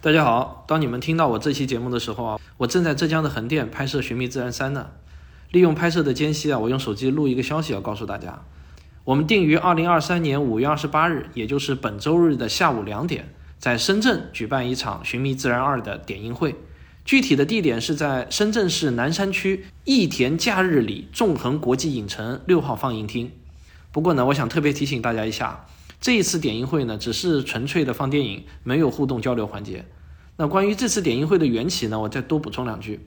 大家好，当你们听到我这期节目的时候啊，我正在浙江的横店拍摄《寻觅自然三》呢。利用拍摄的间隙啊，我用手机录一个消息要告诉大家，我们定于二零二三年五月二十八日，也就是本周日的下午两点，在深圳举办一场《寻觅自然二》的点映会。具体的地点是在深圳市南山区益田假日里纵横国际影城六号放映厅。不过呢，我想特别提醒大家一下。这一次点映会呢，只是纯粹的放电影，没有互动交流环节。那关于这次点映会的缘起呢，我再多补充两句。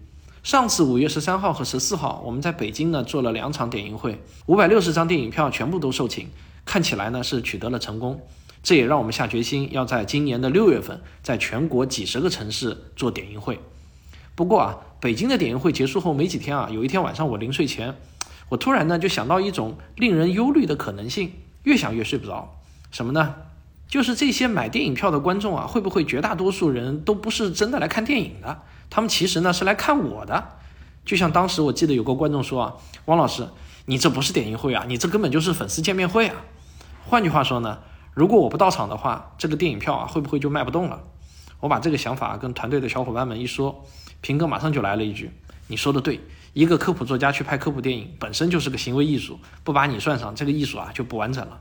上次五月十三号和十四号，我们在北京呢做了两场点映会，五百六十张电影票全部都售罄，看起来呢是取得了成功。这也让我们下决心要在今年的六月份，在全国几十个城市做点映会。不过啊，北京的点映会结束后没几天啊，有一天晚上我临睡前，我突然呢就想到一种令人忧虑的可能性，越想越睡不着。什么呢？就是这些买电影票的观众啊，会不会绝大多数人都不是真的来看电影的？他们其实呢是来看我的。就像当时我记得有个观众说啊，汪老师，你这不是点映会啊，你这根本就是粉丝见面会啊。换句话说呢，如果我不到场的话，这个电影票啊会不会就卖不动了？我把这个想法跟团队的小伙伴们一说，平哥马上就来了一句：“你说的对，一个科普作家去拍科普电影本身就是个行为艺术，不把你算上，这个艺术啊就不完整了。”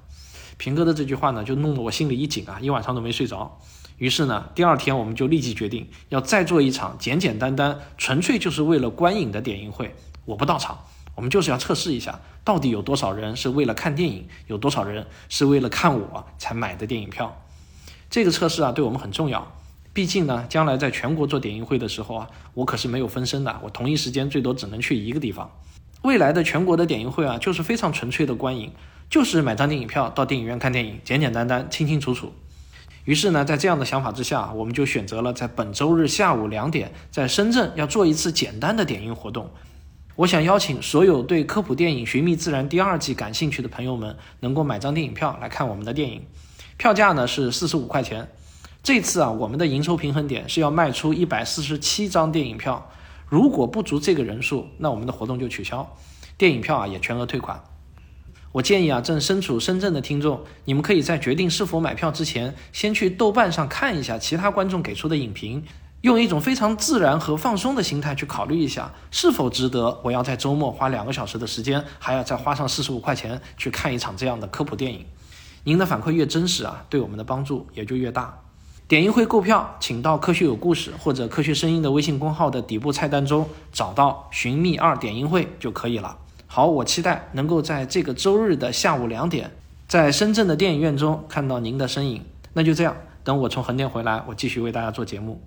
平哥的这句话呢，就弄得我心里一紧啊，一晚上都没睡着。于是呢，第二天我们就立即决定要再做一场简简单单、纯粹就是为了观影的点映会。我不到场，我们就是要测试一下，到底有多少人是为了看电影，有多少人是为了看我才买的电影票。这个测试啊，对我们很重要。毕竟呢，将来在全国做点映会的时候啊，我可是没有分身的，我同一时间最多只能去一个地方。未来的全国的点映会啊，就是非常纯粹的观影。就是买张电影票到电影院看电影，简简单单、清清楚楚。于是呢，在这样的想法之下，我们就选择了在本周日下午两点，在深圳要做一次简单的点映活动。我想邀请所有对科普电影《寻觅自然》第二季感兴趣的朋友们，能够买张电影票来看我们的电影。票价呢是四十五块钱。这次啊，我们的营收平衡点是要卖出一百四十七张电影票。如果不足这个人数，那我们的活动就取消，电影票啊也全额退款。我建议啊，正身处深圳的听众，你们可以在决定是否买票之前，先去豆瓣上看一下其他观众给出的影评，用一种非常自然和放松的心态去考虑一下，是否值得我要在周末花两个小时的时间，还要再花上四十五块钱去看一场这样的科普电影。您的反馈越真实啊，对我们的帮助也就越大。点映会购票，请到科学有故事或者科学声音的微信公号的底部菜单中找到“寻觅二点映会”就可以了。好，我期待能够在这个周日的下午两点，在深圳的电影院中看到您的身影。那就这样，等我从横店回来，我继续为大家做节目。